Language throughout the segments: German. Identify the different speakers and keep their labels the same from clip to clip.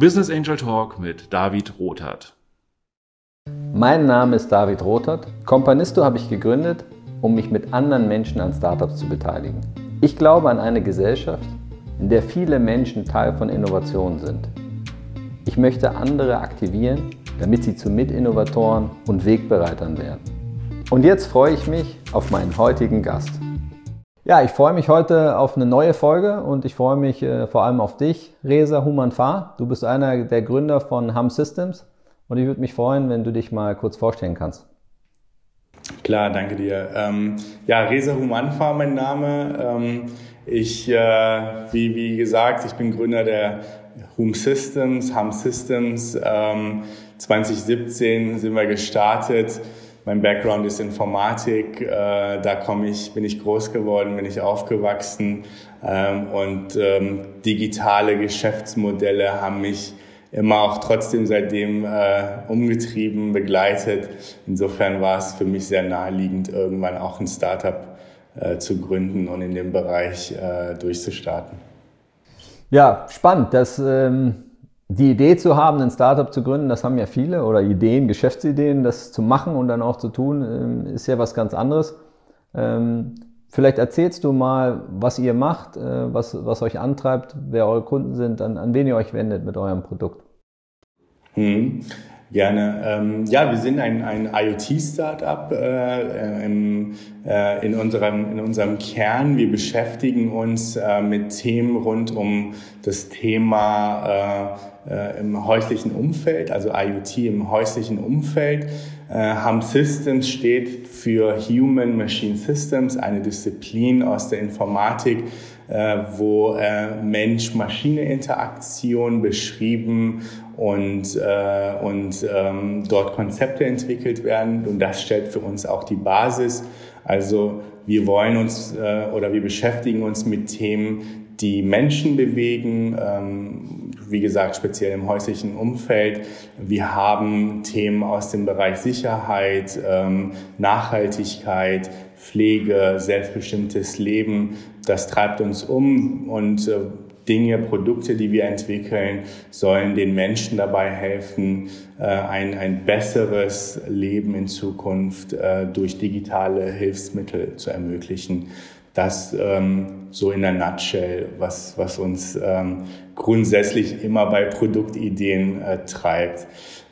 Speaker 1: Business Angel Talk mit David Rothart.
Speaker 2: Mein Name ist David Rothart. Companisto habe ich gegründet, um mich mit anderen Menschen an Startups zu beteiligen. Ich glaube an eine Gesellschaft, in der viele Menschen Teil von Innovationen sind. Ich möchte andere aktivieren, damit sie zu Mitinnovatoren und Wegbereitern werden. Und jetzt freue ich mich auf meinen heutigen Gast. Ja, ich freue mich heute auf eine neue Folge und ich freue mich äh, vor allem auf dich, Reza Humanfar. Du bist einer der Gründer von Hum Systems und ich würde mich freuen, wenn du dich mal kurz vorstellen kannst.
Speaker 3: Klar, danke dir. Ähm, ja, Reza Humanfar mein Name. Ähm, ich, äh, wie, wie gesagt, ich bin Gründer der Hum Systems, Hum Systems. Ähm, 2017 sind wir gestartet mein Background ist Informatik, äh, da komme ich, bin ich groß geworden, bin ich aufgewachsen ähm, und ähm, digitale Geschäftsmodelle haben mich immer auch trotzdem seitdem äh, umgetrieben, begleitet. Insofern war es für mich sehr naheliegend, irgendwann auch ein Startup äh, zu gründen und in dem Bereich äh, durchzustarten.
Speaker 2: Ja, spannend. Das ähm die Idee zu haben, ein Startup zu gründen, das haben ja viele oder Ideen, Geschäftsideen, das zu machen und dann auch zu tun, ähm, ist ja was ganz anderes. Ähm, vielleicht erzählst du mal, was ihr macht, äh, was, was euch antreibt, wer eure Kunden sind, an, an wen ihr euch wendet mit eurem Produkt.
Speaker 3: Hm. Gerne. Ähm, ja, wir sind ein, ein IoT-Startup äh, im, äh, in, unserem, in unserem Kern. Wir beschäftigen uns äh, mit Themen rund um das Thema äh, äh, im häuslichen Umfeld, also IoT im häuslichen Umfeld. Äh, Hum Systems steht für Human Machine Systems, eine Disziplin aus der Informatik, äh, wo äh, Mensch-Maschine-Interaktion beschrieben und, äh, und ähm, dort Konzepte entwickelt werden. Und das stellt für uns auch die Basis. Also wir wollen uns äh, oder wir beschäftigen uns mit Themen, die Menschen bewegen, ähm, wie gesagt, speziell im häuslichen Umfeld. Wir haben Themen aus dem Bereich Sicherheit, ähm, Nachhaltigkeit, Pflege, selbstbestimmtes Leben. Das treibt uns um und äh, Dinge, Produkte, die wir entwickeln, sollen den Menschen dabei helfen, äh, ein, ein besseres Leben in Zukunft äh, durch digitale Hilfsmittel zu ermöglichen. Das ähm, so in der Nutshell, was, was uns ähm, grundsätzlich immer bei Produktideen treibt.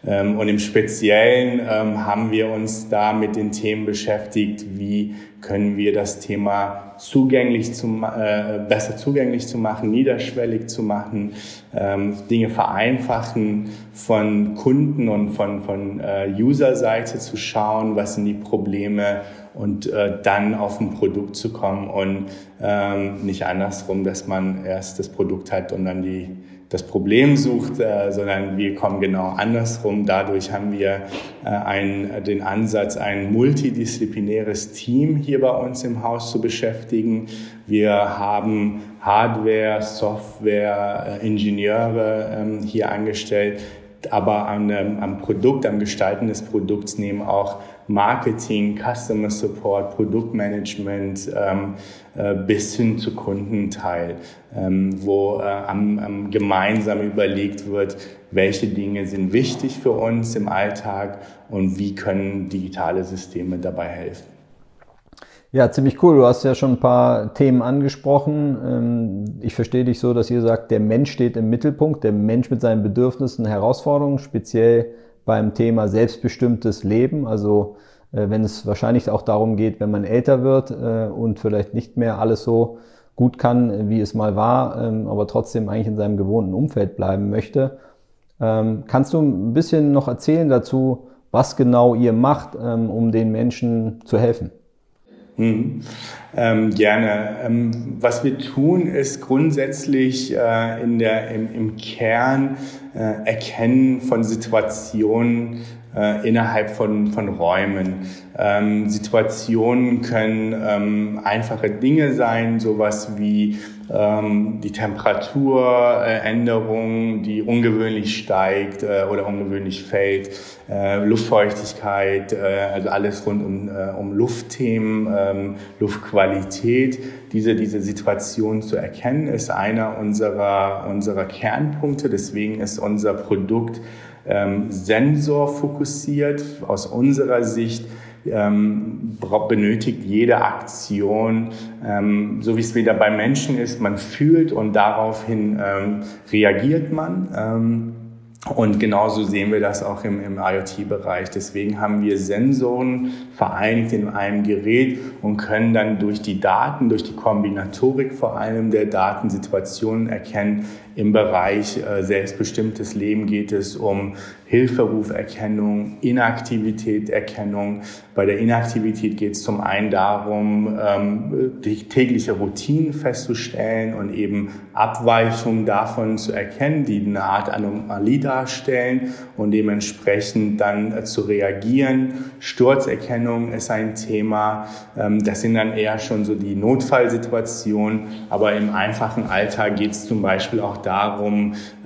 Speaker 3: Ähm, und im Speziellen ähm, haben wir uns da mit den Themen beschäftigt, wie können wir das Thema zugänglich zu, äh, besser zugänglich zu machen, niederschwellig zu machen, ähm, Dinge vereinfachen, von Kunden und von, von äh, User-Seite zu schauen, was sind die Probleme und äh, dann auf ein Produkt zu kommen und ähm, nicht andersrum, dass man erst das Produkt hat und dann die das Problem sucht, äh, sondern wir kommen genau andersrum. Dadurch haben wir äh, einen, den Ansatz, ein multidisziplinäres Team hier bei uns im Haus zu beschäftigen. Wir haben Hardware, Software, äh, Ingenieure ähm, hier angestellt, aber am, am Produkt, am Gestalten des Produkts nehmen auch Marketing, Customer Support, Produktmanagement ähm, äh, bis hin zu Kundenteil, ähm, wo äh, am, am gemeinsam überlegt wird, welche Dinge sind wichtig für uns im Alltag und wie können digitale Systeme dabei helfen.
Speaker 2: Ja, ziemlich cool. Du hast ja schon ein paar Themen angesprochen. Ähm, ich verstehe dich so, dass ihr sagt, der Mensch steht im Mittelpunkt, der Mensch mit seinen Bedürfnissen, Herausforderungen, speziell beim Thema selbstbestimmtes Leben. Also äh, wenn es wahrscheinlich auch darum geht, wenn man älter wird äh, und vielleicht nicht mehr alles so gut kann, wie es mal war, ähm, aber trotzdem eigentlich in seinem gewohnten Umfeld bleiben möchte. Ähm, kannst du ein bisschen noch erzählen dazu, was genau ihr macht, ähm, um den Menschen zu helfen?
Speaker 3: Hm. Ähm, gerne. Ähm, was wir tun, ist grundsätzlich äh, in der, im, im Kern äh, Erkennen von Situationen, äh, innerhalb von, von Räumen. Ähm, Situationen können ähm, einfache Dinge sein, sowas wie ähm, die Temperaturänderung, die ungewöhnlich steigt äh, oder ungewöhnlich fällt, äh, Luftfeuchtigkeit, äh, also alles rund um, äh, um Luftthemen, ähm, Luftqualität. Diese, diese Situation zu erkennen, ist einer unserer, unserer Kernpunkte. Deswegen ist unser Produkt ähm, sensorfokussiert aus unserer Sicht ähm, benötigt jede Aktion, ähm, so wie es wieder bei Menschen ist, man fühlt und daraufhin ähm, reagiert man. Ähm, und genauso sehen wir das auch im, im IoT-Bereich. Deswegen haben wir Sensoren vereinigt in einem Gerät und können dann durch die Daten, durch die Kombinatorik vor allem der Datensituationen erkennen, im Bereich äh, selbstbestimmtes Leben geht es um Hilferuferkennung, Inaktivitäterkennung. Bei der Inaktivität geht es zum einen darum, ähm, tägliche Routinen festzustellen und eben Abweichungen davon zu erkennen, die eine Art Anomalie darstellen und dementsprechend dann äh, zu reagieren. Sturzerkennung ist ein Thema. Ähm, das sind dann eher schon so die Notfallsituationen. Aber im einfachen Alltag geht es zum Beispiel auch darum,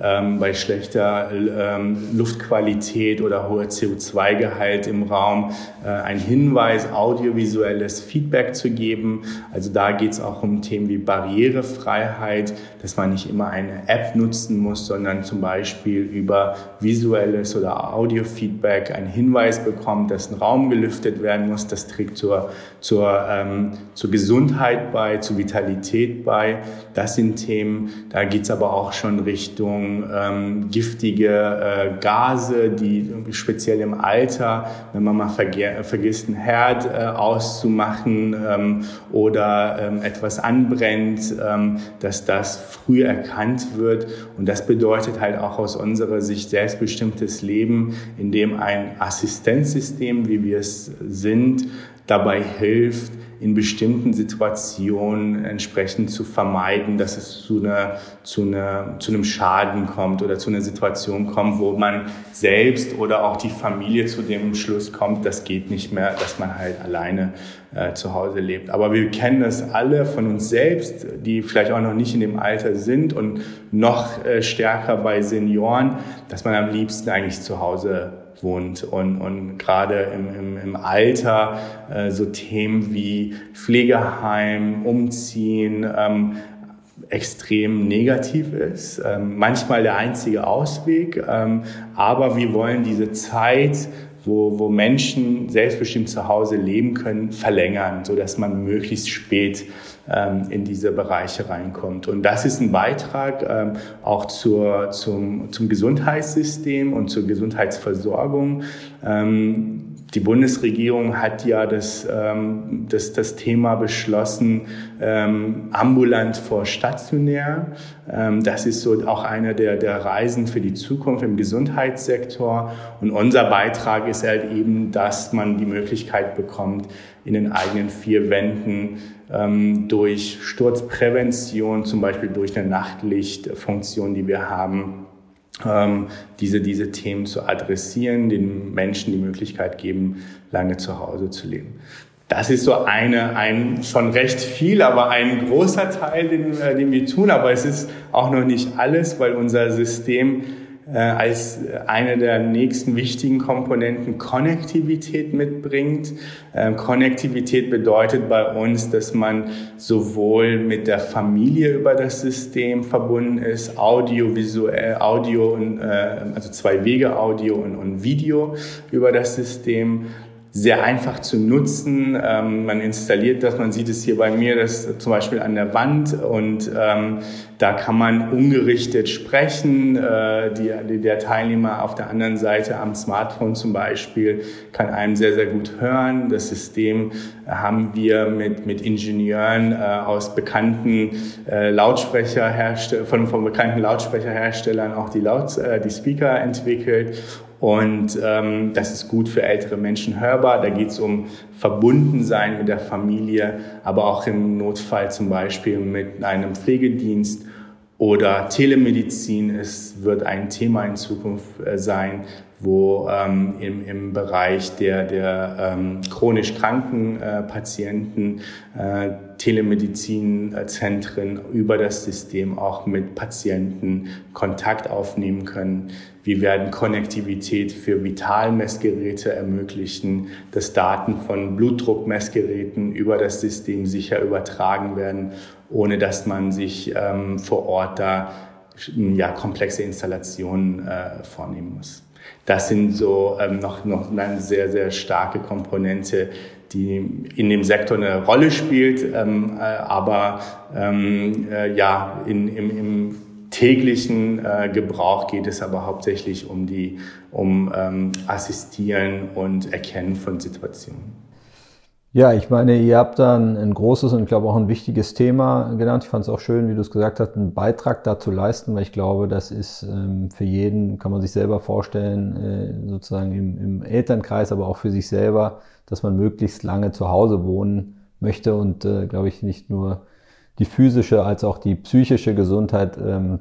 Speaker 3: ähm, bei schlechter ähm, Luftqualität oder hoher CO2-Gehalt im Raum äh, ein Hinweis, audiovisuelles Feedback zu geben. Also da geht es auch um Themen wie Barrierefreiheit, dass man nicht immer eine App nutzen muss, sondern zum Beispiel über visuelles oder Audiofeedback einen Hinweis bekommt, dass ein Raum gelüftet werden muss. Das trägt zur, zur, ähm, zur Gesundheit bei, zur Vitalität bei. Das sind Themen. Da geht es aber auch schon Richtung ähm, giftige äh, Gase, die speziell im Alter, wenn man mal vergisst, einen Herd äh, auszumachen ähm, oder ähm, etwas anbrennt, ähm, dass das früh erkannt wird. Und das bedeutet halt auch aus unserer Sicht selbstbestimmtes Leben, in dem ein Assistenzsystem, wie wir es sind, dabei hilft, in bestimmten Situationen entsprechend zu vermeiden, dass es zu, einer, zu, einer, zu einem Schaden kommt oder zu einer Situation kommt, wo man selbst oder auch die Familie zu dem Schluss kommt, das geht nicht mehr, dass man halt alleine äh, zu Hause lebt. Aber wir kennen das alle von uns selbst, die vielleicht auch noch nicht in dem Alter sind und noch äh, stärker bei Senioren, dass man am liebsten eigentlich zu Hause wohnt. Und, und gerade im, im, im Alter äh, so Themen wie Pflegeheim, Umziehen, ähm, extrem negativ ist, ähm, manchmal der einzige Ausweg, ähm, aber wir wollen diese Zeit, wo, wo Menschen selbstbestimmt zu Hause leben können, verlängern, so dass man möglichst spät ähm, in diese Bereiche reinkommt. Und das ist ein Beitrag ähm, auch zur, zum, zum Gesundheitssystem und zur Gesundheitsversorgung. Ähm, die Bundesregierung hat ja das, ähm, das, das Thema beschlossen, ähm, ambulant vor stationär. Ähm, das ist so auch einer der, der Reisen für die Zukunft im Gesundheitssektor. Und unser Beitrag ist halt eben, dass man die Möglichkeit bekommt, in den eigenen vier Wänden ähm, durch Sturzprävention, zum Beispiel durch eine Nachtlichtfunktion, die wir haben, ähm, diese, diese Themen zu adressieren, den Menschen die Möglichkeit geben, lange zu Hause zu leben. Das ist so eine, ein schon recht viel, aber ein großer Teil, den, äh, den wir tun. Aber es ist auch noch nicht alles, weil unser System äh, als eine der nächsten wichtigen Komponenten Konnektivität mitbringt. Ähm, Konnektivität bedeutet bei uns, dass man sowohl mit der Familie über das System verbunden ist, audiovisuell, Audio und, äh, also zwei Wege Audio und, und Video über das System, sehr einfach zu nutzen. Ähm, man installiert das, man sieht es hier bei mir, das zum Beispiel an der Wand und ähm, da kann man ungerichtet sprechen. Äh, die, die, der Teilnehmer auf der anderen Seite am Smartphone zum Beispiel kann einem sehr, sehr gut hören. Das System haben wir mit, mit Ingenieuren äh, aus bekannten äh, Lautsprecherherstellern, von, von bekannten Lautsprecherherstellern auch die, Laut, äh, die Speaker entwickelt und ähm, das ist gut für ältere Menschen hörbar. Da geht es um Verbundensein mit der Familie, aber auch im Notfall zum Beispiel mit einem Pflegedienst oder Telemedizin ist, wird ein Thema in Zukunft sein, wo ähm, im, im Bereich der, der ähm, chronisch kranken äh, Patienten äh, Telemedizinzentren über das System auch mit Patienten Kontakt aufnehmen können. Wir werden Konnektivität für Vitalmessgeräte ermöglichen, dass Daten von Blutdruckmessgeräten über das System sicher übertragen werden, ohne dass man sich ähm, vor Ort da ja, komplexe Installationen äh, vornehmen muss. Das sind so ähm, noch, noch eine sehr, sehr starke Komponente, die in dem Sektor eine Rolle spielt, ähm, äh, aber ähm, äh, ja, in, im, im täglichen äh, Gebrauch geht es aber hauptsächlich um die um ähm, Assistieren und Erkennen von Situationen.
Speaker 2: Ja, ich meine, ihr habt da ein, ein großes und ich glaube auch ein wichtiges Thema genannt. Ich fand es auch schön, wie du es gesagt hast, einen Beitrag dazu leisten, weil ich glaube, das ist ähm, für jeden, kann man sich selber vorstellen, äh, sozusagen im, im Elternkreis, aber auch für sich selber, dass man möglichst lange zu Hause wohnen möchte und, äh, glaube ich, nicht nur die physische als auch die psychische Gesundheit ähm,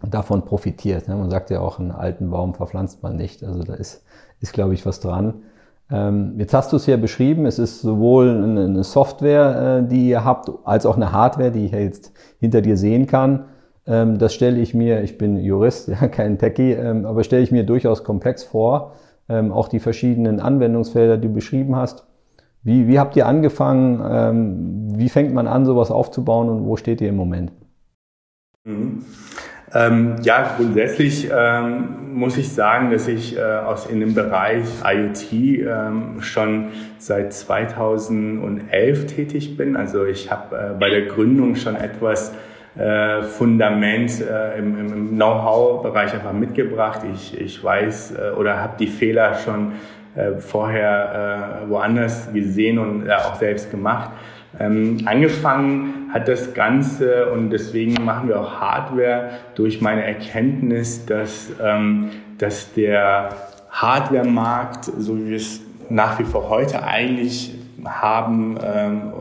Speaker 2: davon profitiert. Ne? Man sagt ja auch, einen alten Baum verpflanzt man nicht. Also da ist, ist glaube ich, was dran. Ähm, jetzt hast du es ja beschrieben, es ist sowohl eine Software, äh, die ihr habt, als auch eine Hardware, die ich ja jetzt hinter dir sehen kann. Ähm, das stelle ich mir, ich bin Jurist, ja, kein Techie, ähm, aber stelle ich mir durchaus komplex vor. Auch die verschiedenen Anwendungsfelder, die du beschrieben hast. Wie, wie habt ihr angefangen? Wie fängt man an, sowas aufzubauen und wo steht ihr im Moment?
Speaker 3: Mhm. Ähm, ja, grundsätzlich ähm, muss ich sagen, dass ich äh, aus in dem Bereich IoT ähm, schon seit 2011 tätig bin. Also ich habe äh, bei der Gründung schon etwas äh, Fundament äh, im, im Know-how-Bereich einfach mitgebracht. Ich, ich weiß äh, oder habe die Fehler schon äh, vorher woanders gesehen und auch selbst gemacht. Ähm, angefangen hat das Ganze und deswegen machen wir auch Hardware durch meine Erkenntnis, dass, ähm, dass der Hardware-Markt, so wie wir es nach wie vor heute eigentlich haben, ähm,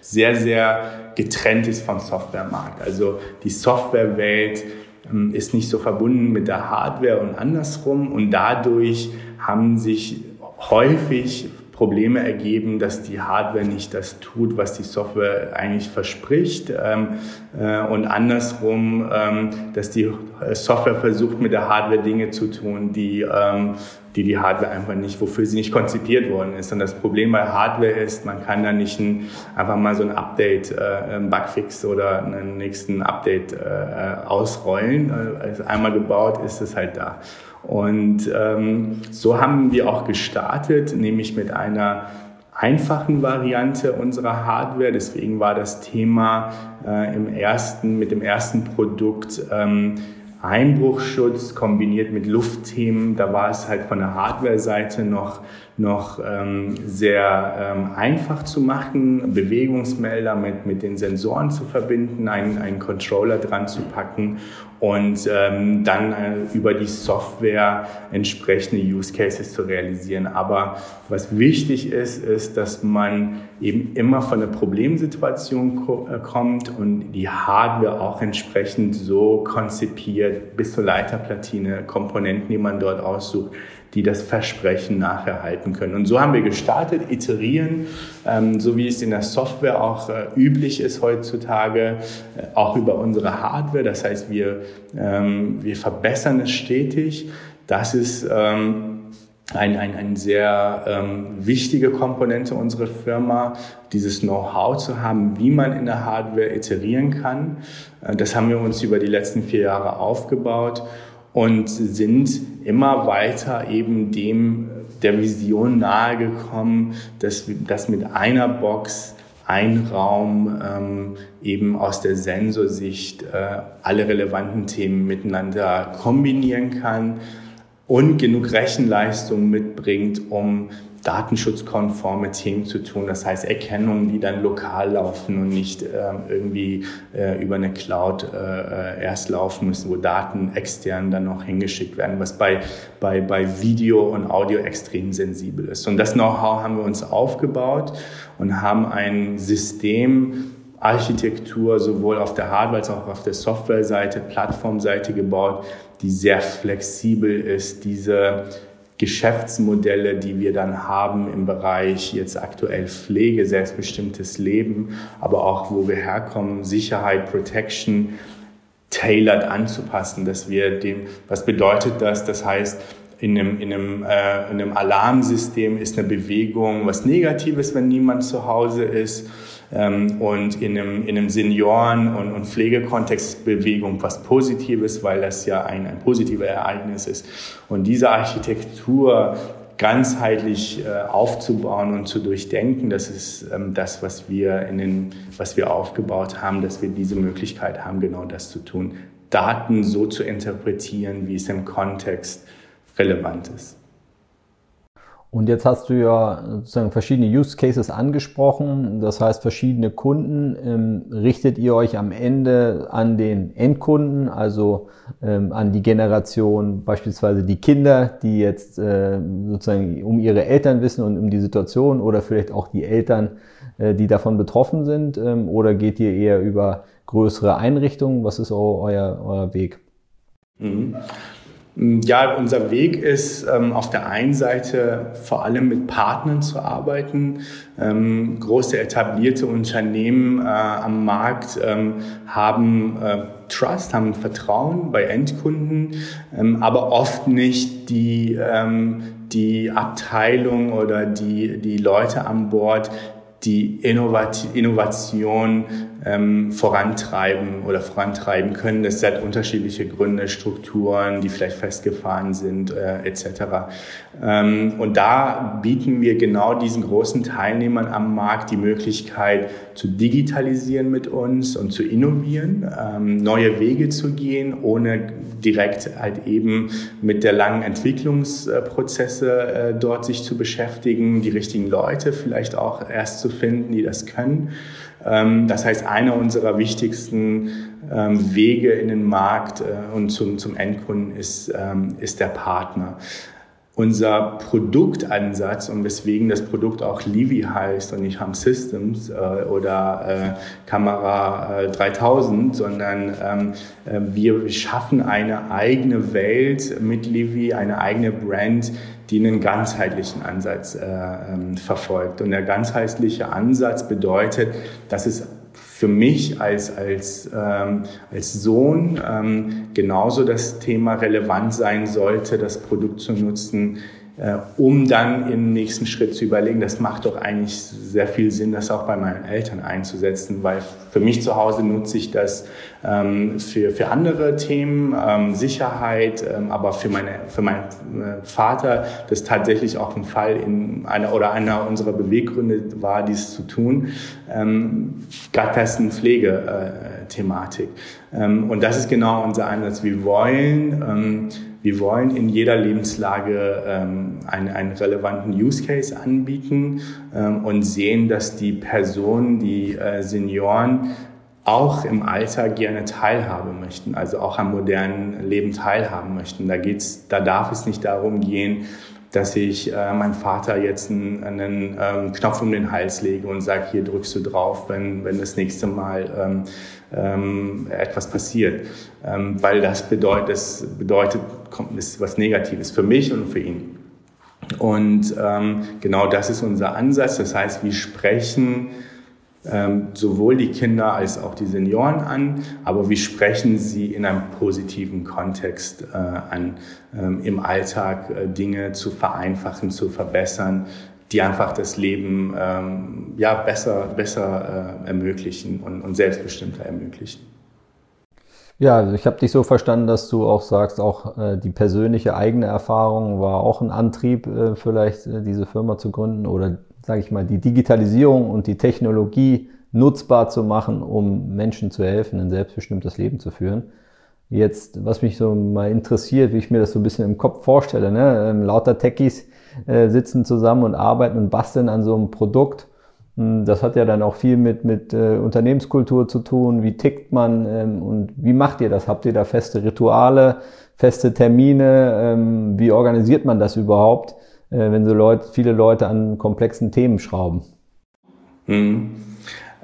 Speaker 3: sehr, sehr getrennt ist vom Softwaremarkt. Also die Softwarewelt ähm, ist nicht so verbunden mit der Hardware und andersrum und dadurch haben sich häufig Probleme ergeben, dass die Hardware nicht das tut, was die Software eigentlich verspricht ähm, äh, und andersrum, ähm, dass die Software versucht, mit der Hardware Dinge zu tun, die ähm, die die Hardware einfach nicht, wofür sie nicht konzipiert worden ist. Und das Problem bei Hardware ist, man kann da nicht ein, einfach mal so ein Update, äh, ein Bugfix oder einen nächsten Update äh, ausrollen. Also einmal gebaut ist es halt da. Und ähm, so haben wir auch gestartet, nämlich mit einer einfachen Variante unserer Hardware. Deswegen war das Thema äh, im ersten, mit dem ersten Produkt ähm, Einbruchschutz kombiniert mit Luftthemen. Da war es halt von der Hardware-Seite noch noch ähm, sehr ähm, einfach zu machen, Bewegungsmelder mit, mit den Sensoren zu verbinden, einen, einen Controller dran zu packen und ähm, dann äh, über die Software entsprechende Use Cases zu realisieren. Aber was wichtig ist, ist, dass man eben immer von der Problemsituation ko äh, kommt und die Hardware auch entsprechend so konzipiert, bis zur Leiterplatine, Komponenten, die man dort aussucht, die das Versprechen nachher halten können. Und so haben wir gestartet, iterieren, ähm, so wie es in der Software auch äh, üblich ist heutzutage, äh, auch über unsere Hardware. Das heißt, wir, ähm, wir verbessern es stetig. Das ist ähm, ein, ein, ein sehr ähm, wichtige Komponente unserer Firma, dieses Know-how zu haben, wie man in der Hardware iterieren kann. Äh, das haben wir uns über die letzten vier Jahre aufgebaut und sind immer weiter eben dem der Vision nahegekommen, dass, dass mit einer Box ein Raum ähm, eben aus der Sensorsicht äh, alle relevanten Themen miteinander kombinieren kann und genug Rechenleistung mitbringt, um datenschutzkonforme Themen zu tun. Das heißt Erkennungen, die dann lokal laufen und nicht ähm, irgendwie äh, über eine Cloud äh, erst laufen müssen, wo Daten extern dann noch hingeschickt werden, was bei, bei, bei Video und Audio extrem sensibel ist. Und das Know-how haben wir uns aufgebaut und haben ein System Architektur sowohl auf der Hardware als auch auf der Softwareseite, Plattformseite gebaut, die sehr flexibel ist, diese Geschäftsmodelle, die wir dann haben im Bereich jetzt aktuell Pflege, selbstbestimmtes Leben, aber auch wo wir herkommen, Sicherheit, Protection, tailored anzupassen, dass wir dem, was bedeutet das? Das heißt, in einem, in, einem, äh, in einem Alarmsystem ist eine Bewegung was Negatives, wenn niemand zu Hause ist. Ähm, und in einem, in einem Senioren- und, und Pflegekontext was Positives, weil das ja ein, ein positives Ereignis ist. Und diese Architektur ganzheitlich äh, aufzubauen und zu durchdenken, das ist ähm, das, was wir in den, was wir aufgebaut haben, dass wir diese Möglichkeit haben, genau das zu tun. Daten so zu interpretieren, wie es im Kontext relevant ist.
Speaker 2: Und jetzt hast du ja sozusagen verschiedene Use Cases angesprochen, das heißt verschiedene Kunden. Ähm, richtet ihr euch am Ende an den Endkunden, also ähm, an die Generation, beispielsweise die Kinder, die jetzt äh, sozusagen um ihre Eltern wissen und um die Situation oder vielleicht auch die Eltern, äh, die davon betroffen sind? Ähm, oder geht ihr eher über größere Einrichtungen? Was ist euer, euer Weg?
Speaker 3: Mhm. Ja, unser Weg ist ähm, auf der einen Seite vor allem mit Partnern zu arbeiten. Ähm, große etablierte Unternehmen äh, am Markt ähm, haben äh, Trust, haben Vertrauen bei Endkunden, aber oft nicht die, die Abteilung oder die, die Leute an Bord, die Innovation ähm, vorantreiben oder vorantreiben können. Das hat unterschiedliche Gründe, Strukturen, die vielleicht festgefahren sind, äh, etc. Ähm, und da bieten wir genau diesen großen Teilnehmern am Markt die Möglichkeit zu digitalisieren mit uns und zu innovieren, ähm, neue Wege zu gehen, ohne direkt halt eben mit der langen Entwicklungsprozesse äh, dort sich zu beschäftigen, die richtigen Leute vielleicht auch erst zu finden, die das können. Ähm, das heißt, einer unserer wichtigsten ähm, Wege in den Markt äh, und zum, zum Endkunden ist, ähm, ist der Partner. Unser Produktansatz und weswegen das Produkt auch Livy heißt und nicht Ham Systems äh, oder äh, Kamera äh, 3000, sondern ähm, äh, wir schaffen eine eigene Welt mit Livy, eine eigene Brand, die einen ganzheitlichen Ansatz äh, ähm, verfolgt. Und der ganzheitliche Ansatz bedeutet, dass es für mich als, als, ähm, als Sohn ähm, genauso das Thema relevant sein sollte, das Produkt zu nutzen, äh, um dann im nächsten Schritt zu überlegen, das macht doch eigentlich sehr viel Sinn, das auch bei meinen Eltern einzusetzen, weil für mich zu Hause nutze ich das ähm, für, für andere Themen, ähm, Sicherheit, ähm, aber für, meine, für meinen äh, Vater, das tatsächlich auch ein Fall in einer oder einer unserer Beweggründe war, dies zu tun, ähm, gab das eine Pflegethematik. Äh, ähm, und das ist genau unser Ansatz. Wir wollen ähm, wir wollen in jeder Lebenslage ähm, einen, einen relevanten Use Case anbieten ähm, und sehen, dass die Personen, die äh, Senioren auch im Alter gerne teilhaben möchten, also auch am modernen Leben teilhaben möchten. Da geht's, da darf es nicht darum gehen, dass ich äh, meinem Vater jetzt einen, einen ähm, Knopf um den Hals lege und sage, hier drückst du drauf, wenn, wenn das nächste Mal ähm, ähm, etwas passiert. Ähm, weil das bedeutet, das bedeutet, kommt, ist was Negatives für mich und für ihn. Und ähm, genau das ist unser Ansatz. Das heißt, wir sprechen ähm, sowohl die Kinder als auch die Senioren an, aber wir sprechen sie in einem positiven Kontext äh, an, ähm, im Alltag äh, Dinge zu vereinfachen, zu verbessern, die einfach das Leben ähm, ja, besser, besser äh, ermöglichen und, und selbstbestimmter ermöglichen.
Speaker 2: Ja, also ich habe dich so verstanden, dass du auch sagst, auch äh, die persönliche eigene Erfahrung war auch ein Antrieb, äh, vielleicht äh, diese Firma zu gründen oder sage ich mal, die Digitalisierung und die Technologie nutzbar zu machen, um Menschen zu helfen, ein selbstbestimmtes Leben zu führen. Jetzt, was mich so mal interessiert, wie ich mir das so ein bisschen im Kopf vorstelle, ne? Ähm, lauter Techies äh, sitzen zusammen und arbeiten und basteln an so einem Produkt. Hm, das hat ja dann auch viel mit, mit äh, Unternehmenskultur zu tun. Wie tickt man ähm, und wie macht ihr das? Habt ihr da feste Rituale, feste Termine? Ähm, wie organisiert man das überhaupt? Äh, wenn so Leute, viele Leute an komplexen Themen schrauben?
Speaker 3: Hm.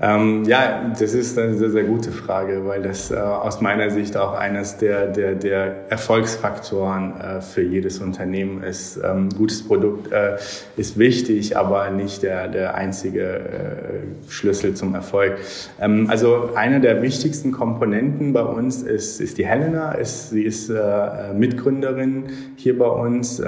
Speaker 3: Ähm, ja, das ist eine sehr, sehr gute Frage, weil das äh, aus meiner Sicht auch eines der, der, der Erfolgsfaktoren äh, für jedes Unternehmen ist. Ähm, gutes Produkt äh, ist wichtig, aber nicht der, der einzige äh, Schlüssel zum Erfolg. Ähm, also eine der wichtigsten Komponenten bei uns ist, ist die Helena. Ist, sie ist äh, Mitgründerin hier bei uns.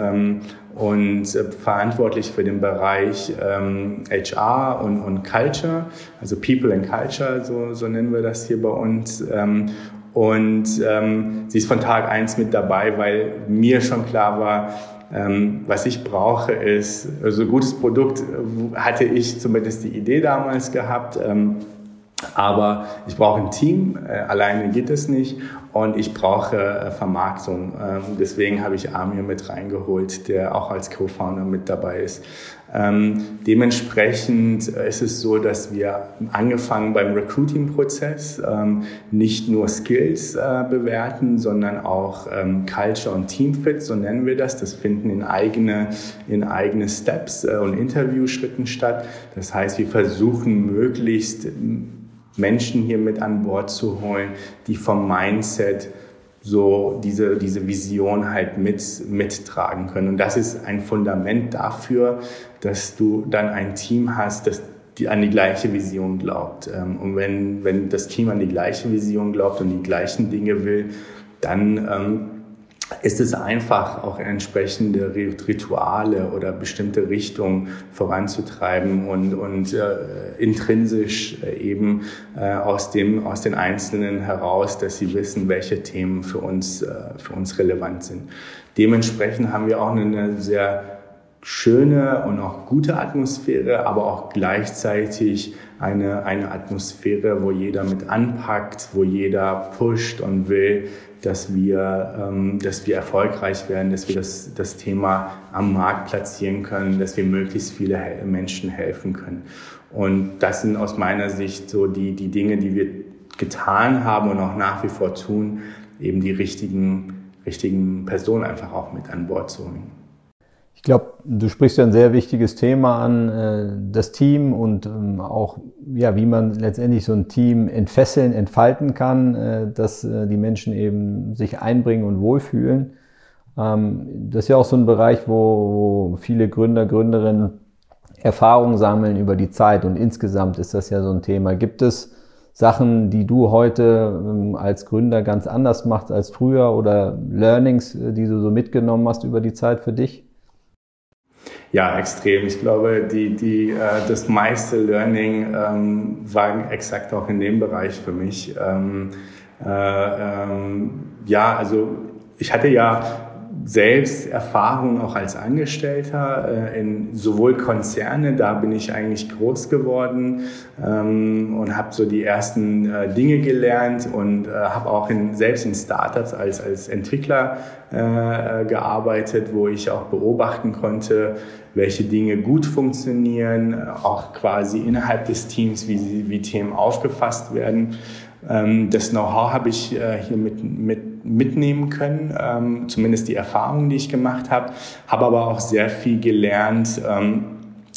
Speaker 3: Und äh, verantwortlich für den Bereich ähm, HR und, und Culture, also People and Culture, so, so nennen wir das hier bei uns. Ähm, und ähm, sie ist von Tag eins mit dabei, weil mir schon klar war, ähm, was ich brauche, ist, also gutes Produkt äh, hatte ich zumindest die Idee damals gehabt. Ähm, aber ich brauche ein Team, äh, alleine geht es nicht und ich brauche äh, Vermarktung. Ähm, deswegen habe ich Amir mit reingeholt, der auch als Co-Founder mit dabei ist. Ähm, dementsprechend ist es so, dass wir angefangen beim Recruiting-Prozess ähm, nicht nur Skills äh, bewerten, sondern auch Culture und Teamfit, so nennen wir das. Das finden in eigene, in eigene Steps äh, und Interviewschritten statt. Das heißt, wir versuchen möglichst Menschen hier mit an Bord zu holen, die vom Mindset so diese, diese Vision halt mit, mittragen können. Und das ist ein Fundament dafür, dass du dann ein Team hast, das die an die gleiche Vision glaubt. Ähm, und wenn, wenn das Team an die gleiche Vision glaubt und die gleichen Dinge will, dann ähm, ist es einfach, auch entsprechende Rituale oder bestimmte Richtungen voranzutreiben und, und äh, intrinsisch äh, eben äh, aus, dem, aus den Einzelnen heraus, dass sie wissen, welche Themen für uns, äh, für uns relevant sind. Dementsprechend haben wir auch eine sehr schöne und auch gute Atmosphäre, aber auch gleichzeitig eine, eine Atmosphäre, wo jeder mit anpackt, wo jeder pusht und will, dass wir, ähm, dass wir erfolgreich werden, dass wir das, das Thema am Markt platzieren können, dass wir möglichst viele Menschen helfen können. Und das sind aus meiner Sicht so die, die Dinge, die wir getan haben und auch nach wie vor tun, eben die richtigen, richtigen Personen einfach auch mit an Bord zu holen.
Speaker 2: Ich glaube, du sprichst ja ein sehr wichtiges Thema an, äh, das Team und ähm, auch, ja, wie man letztendlich so ein Team entfesseln, entfalten kann, äh, dass äh, die Menschen eben sich einbringen und wohlfühlen. Ähm, das ist ja auch so ein Bereich, wo, wo viele Gründer, Gründerinnen Erfahrung sammeln über die Zeit und insgesamt ist das ja so ein Thema. Gibt es Sachen, die du heute ähm, als Gründer ganz anders machst als früher oder Learnings, die du so mitgenommen hast über die Zeit für dich?
Speaker 3: Ja, extrem. Ich glaube, die, die, äh, das meiste Learning ähm, war exakt auch in dem Bereich für mich. Ähm, äh, ähm, ja, also ich hatte ja selbst Erfahrung auch als Angestellter äh, in sowohl Konzerne, da bin ich eigentlich groß geworden ähm, und habe so die ersten äh, Dinge gelernt und äh, habe auch in, selbst in Startups als, als Entwickler äh, gearbeitet, wo ich auch beobachten konnte, welche Dinge gut funktionieren, auch quasi innerhalb des Teams, wie, wie Themen aufgefasst werden. Ähm, das Know-how habe ich äh, hier mit, mit, mitnehmen können, ähm, zumindest die Erfahrungen, die ich gemacht habe, habe aber auch sehr viel gelernt. Ähm,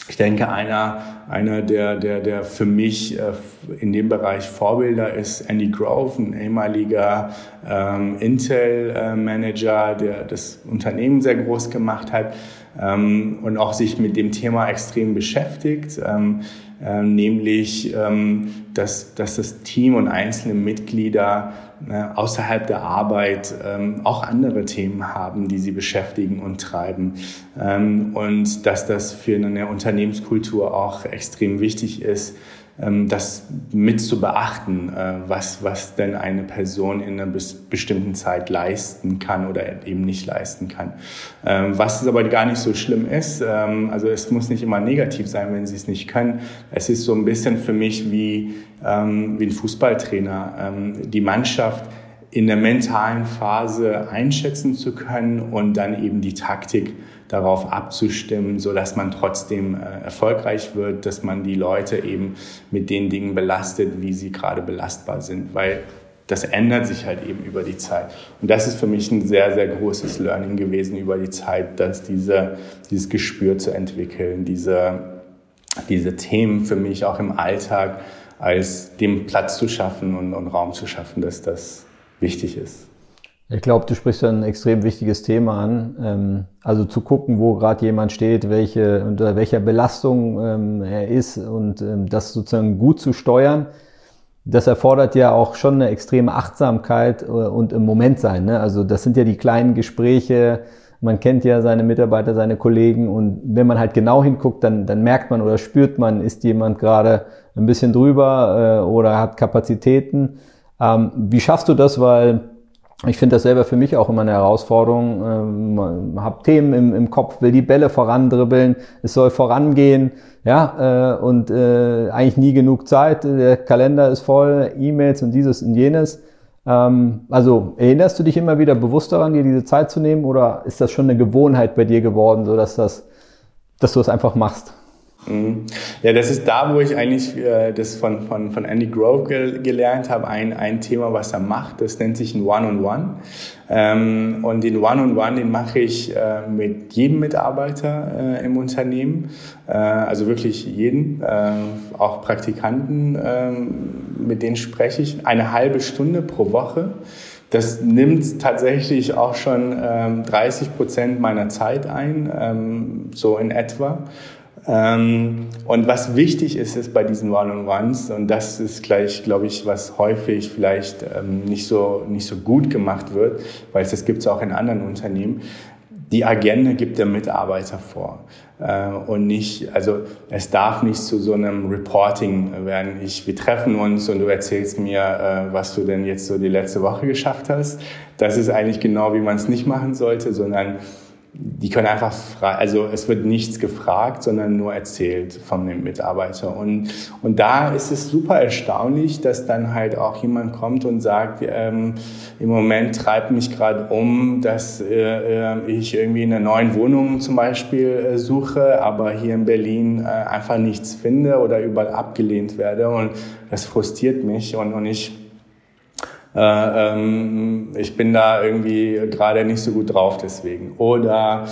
Speaker 3: ich denke, einer, einer der, der, der für mich äh, in dem Bereich Vorbilder ist Andy Grove, ein ehemaliger ähm, Intel-Manager, der das Unternehmen sehr groß gemacht hat ähm, und auch sich mit dem Thema extrem beschäftigt. Ähm, ähm, nämlich ähm, dass, dass das Team und einzelne Mitglieder äh, außerhalb der Arbeit ähm, auch andere Themen haben, die sie beschäftigen und treiben. Ähm, und dass das für eine Unternehmenskultur auch extrem wichtig ist, das mit zu beachten, äh, was, was denn eine Person in einer bestimmten Zeit leisten kann oder eben nicht leisten kann. Ähm, was es aber gar nicht so schlimm ist, ähm, also es muss nicht immer negativ sein, wenn sie es nicht können. Es ist so ein bisschen für mich wie, wie ein Fußballtrainer. Die Mannschaft in der mentalen Phase einschätzen zu können und dann eben die Taktik darauf abzustimmen, so dass man trotzdem äh, erfolgreich wird, dass man die Leute eben mit den Dingen belastet, wie sie gerade belastbar sind, weil das ändert sich halt eben über die Zeit. Und das ist für mich ein sehr, sehr großes Learning gewesen über die Zeit, dass diese, dieses Gespür zu entwickeln, diese, diese Themen für mich auch im Alltag als dem Platz zu schaffen und, und Raum zu schaffen, dass das wichtig ist.
Speaker 2: Ich glaube, du sprichst ein extrem wichtiges Thema an. Ähm, also zu gucken, wo gerade jemand steht, welche, unter welcher Belastung ähm, er ist und ähm, das sozusagen gut zu steuern. Das erfordert ja auch schon eine extreme Achtsamkeit äh, und im Moment sein. Ne? Also das sind ja die kleinen Gespräche. Man kennt ja seine Mitarbeiter, seine Kollegen und wenn man halt genau hinguckt, dann, dann merkt man oder spürt man, ist jemand gerade ein bisschen drüber äh, oder hat Kapazitäten. wie schaffst du das? Weil ich finde das selber für mich auch immer eine Herausforderung. Ähm, hab Themen im, im Kopf, will die Bälle vorandribbeln, es soll vorangehen, ja, äh, und äh, eigentlich nie genug Zeit. Der Kalender ist voll, E-Mails und dieses und jenes. Ähm, also erinnerst du dich immer wieder bewusst daran, dir diese Zeit zu nehmen, oder ist das schon eine Gewohnheit bei dir geworden, so dass das, dass du es einfach machst?
Speaker 3: Mhm. Ja, das ist da, wo ich eigentlich äh, das von, von, von Andy Grove ge gelernt habe, ein, ein Thema, was er macht, das nennt sich ein One-on-One. -on -One. Ähm, und den One-on-One, -on -One, den mache ich äh, mit jedem Mitarbeiter äh, im Unternehmen, äh, also wirklich jeden, äh, auch Praktikanten, ähm, mit denen spreche ich eine halbe Stunde pro Woche. Das nimmt tatsächlich auch schon ähm, 30 Prozent meiner Zeit ein, ähm, so in etwa. Ähm, und was wichtig ist, ist bei diesen One-on-Ones, und das ist gleich, glaube ich, was häufig vielleicht ähm, nicht, so, nicht so gut gemacht wird, weil es gibt es auch in anderen Unternehmen, die Agenda gibt der Mitarbeiter vor. Äh, und nicht, also es darf nicht zu so einem Reporting werden. Ich, wir treffen uns und du erzählst mir, äh, was du denn jetzt so die letzte Woche geschafft hast. Das ist eigentlich genau, wie man es nicht machen sollte, sondern die können einfach frei, also es wird nichts gefragt, sondern nur erzählt von dem Mitarbeiter. Und, und da ist es super erstaunlich, dass dann halt auch jemand kommt und sagt, ähm, im Moment treibt mich gerade um, dass äh, äh, ich irgendwie in einer neuen Wohnung zum Beispiel äh, suche, aber hier in Berlin äh, einfach nichts finde oder überall abgelehnt werde. Und das frustriert mich und, und ich äh, ähm, ich bin da irgendwie gerade nicht so gut drauf deswegen. Oder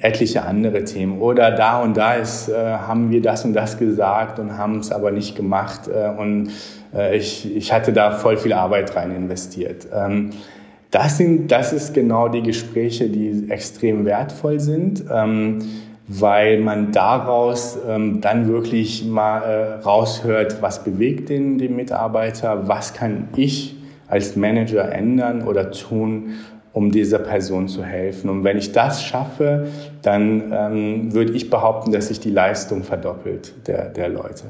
Speaker 3: etliche andere Themen. Oder da und da ist, äh, haben wir das und das gesagt und haben es aber nicht gemacht. Äh, und äh, ich, ich hatte da voll viel Arbeit rein investiert. Ähm, das, sind, das ist genau die Gespräche, die extrem wertvoll sind. Ähm, weil man daraus ähm, dann wirklich mal äh, raushört, was bewegt den, den Mitarbeiter, was kann ich als Manager ändern oder tun, um dieser Person zu helfen. Und wenn ich das schaffe, dann ähm, würde ich behaupten, dass sich die Leistung verdoppelt der, der Leute.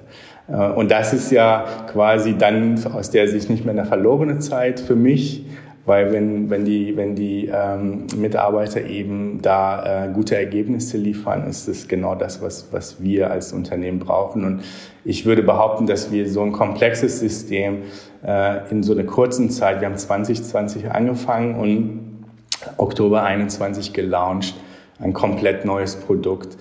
Speaker 3: Äh, und das ist ja quasi dann aus der Sicht nicht mehr eine verlorene Zeit für mich, weil wenn, wenn die, wenn die ähm, Mitarbeiter eben da äh, gute Ergebnisse liefern, ist es genau das, was, was wir als Unternehmen brauchen. Und ich würde behaupten, dass wir so ein komplexes System äh, in so einer kurzen Zeit, wir haben 2020 angefangen und Oktober 21 gelauncht, ein komplett neues Produkt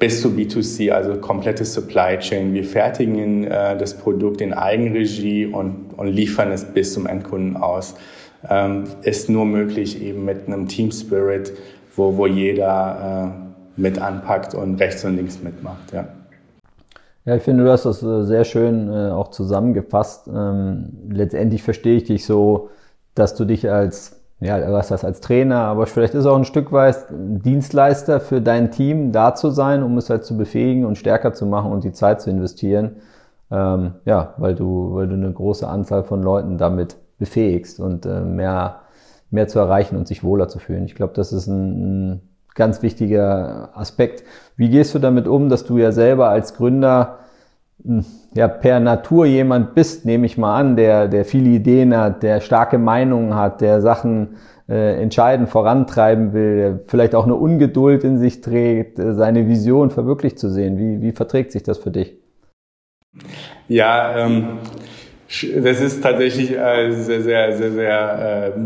Speaker 3: bis zu B2C, also komplette Supply Chain. Wir fertigen äh, das Produkt in Eigenregie und, und liefern es bis zum Endkunden aus. Ähm, ist nur möglich eben mit einem Team Spirit, wo, wo jeder äh, mit anpackt und rechts und links mitmacht. Ja.
Speaker 2: Ja, ich finde, du hast das äh, sehr schön äh, auch zusammengefasst. Ähm, letztendlich verstehe ich dich so, dass du dich als ja, was das als Trainer, aber vielleicht ist auch ein Stück weit Dienstleister für dein Team da zu sein, um es halt zu befähigen und stärker zu machen und die Zeit zu investieren. Ähm, ja, weil du, weil du eine große Anzahl von Leuten damit befähigst und äh, mehr, mehr zu erreichen und sich wohler zu fühlen. Ich glaube, das ist ein, ein ganz wichtiger Aspekt. Wie gehst du damit um, dass du ja selber als Gründer hm, ja per Natur jemand bist, nehme ich mal an, der, der viele Ideen hat, der starke Meinungen hat, der Sachen äh, entscheidend vorantreiben will, der vielleicht auch eine Ungeduld in sich trägt, äh, seine Vision verwirklicht zu sehen. Wie, wie verträgt sich das für dich?
Speaker 3: Ja, ähm, das ist tatsächlich äh, sehr, sehr, sehr, sehr äh,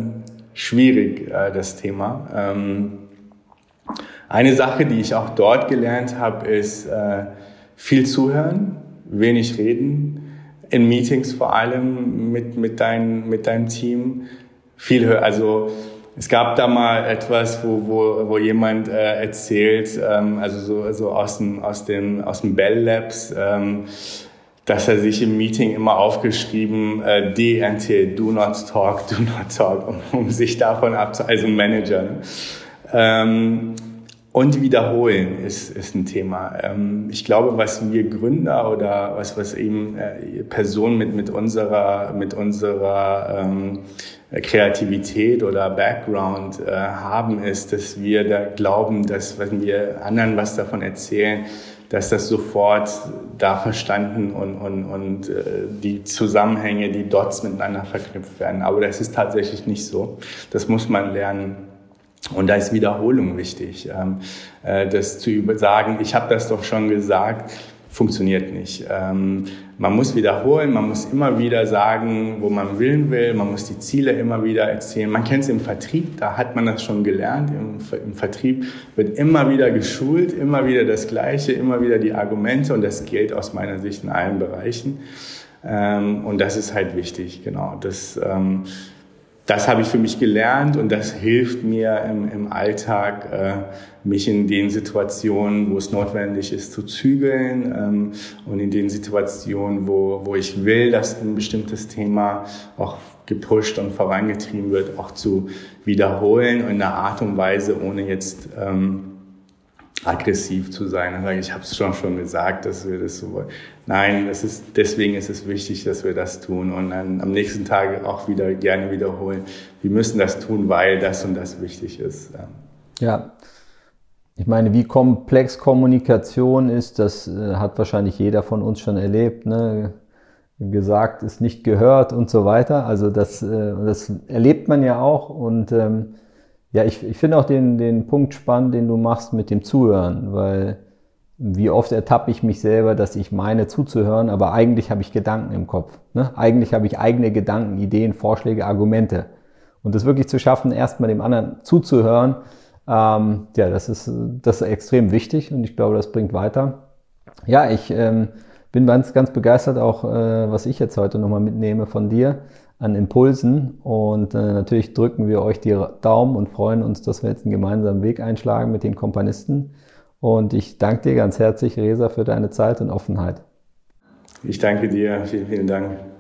Speaker 3: schwierig, äh, das Thema. Ähm, eine Sache, die ich auch dort gelernt habe, ist äh, viel zuhören wenig reden, in Meetings vor allem mit, mit, dein, mit deinem Team. Viel hören. Also es gab da mal etwas, wo, wo, wo jemand äh, erzählt, ähm, also so, so aus dem, aus dem, aus dem Bell Labs, ähm, dass er sich im Meeting immer aufgeschrieben, äh, DNT, do not talk, do not talk, um, um sich davon abzu, also Manager. Ne? Ähm, und wiederholen ist, ist ein Thema. Ähm, ich glaube, was wir Gründer oder was, was eben äh, Personen mit, mit unserer, mit unserer ähm, Kreativität oder Background äh, haben, ist, dass wir da glauben, dass wenn wir anderen was davon erzählen, dass das sofort da verstanden und, und, und äh, die Zusammenhänge, die Dots miteinander verknüpft werden. Aber das ist tatsächlich nicht so. Das muss man lernen. Und da ist Wiederholung wichtig. Ähm, äh, das zu sagen, ich habe das doch schon gesagt, funktioniert nicht. Ähm, man muss wiederholen, man muss immer wieder sagen, wo man willen will, man muss die Ziele immer wieder erzählen. Man kennt es im Vertrieb, da hat man das schon gelernt. Im, Im, Vertrieb wird immer wieder geschult, immer wieder das Gleiche, immer wieder die Argumente und das gilt aus meiner Sicht in allen Bereichen. Ähm, und das ist halt wichtig, genau. Das, ähm, das habe ich für mich gelernt und das hilft mir im, im Alltag, äh, mich in den Situationen, wo es notwendig ist, zu zügeln ähm, und in den Situationen, wo, wo ich will, dass ein bestimmtes Thema auch gepusht und vorangetrieben wird, auch zu wiederholen in einer Art und Weise, ohne jetzt ähm, aggressiv zu sein. Dann sage ich, ich habe es schon schon gesagt, dass wir das so wollen. Nein, das ist, deswegen ist es wichtig, dass wir das tun und dann am nächsten Tag auch wieder gerne wiederholen. Wir müssen das tun, weil das und das wichtig ist.
Speaker 2: Ja. Ich meine, wie komplex Kommunikation ist, das äh, hat wahrscheinlich jeder von uns schon erlebt. Ne? Gesagt ist nicht gehört und so weiter. Also das, äh, das erlebt man ja auch und ähm, ja, ich, ich finde auch den, den Punkt spannend, den du machst mit dem Zuhören, weil wie oft ertappe ich mich selber, dass ich meine zuzuhören, aber eigentlich habe ich Gedanken im Kopf. Ne? Eigentlich habe ich eigene Gedanken, Ideen, Vorschläge, Argumente. Und das wirklich zu schaffen, erstmal dem anderen zuzuhören, ähm, ja, das ist, das ist extrem wichtig und ich glaube, das bringt weiter. Ja, ich ähm, bin ganz, ganz begeistert auch, äh, was ich jetzt heute nochmal mitnehme von dir an Impulsen. Und äh, natürlich drücken wir euch die Daumen und freuen uns, dass wir jetzt einen gemeinsamen Weg einschlagen mit den Komponisten. Und ich danke dir ganz herzlich, Resa, für deine Zeit und Offenheit.
Speaker 3: Ich danke dir. Vielen, vielen Dank.